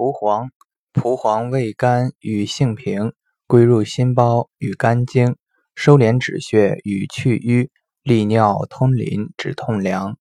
蒲黄，蒲黄味甘与性平，归入心包与肝经，收敛止血与去瘀，利尿通淋，止痛凉。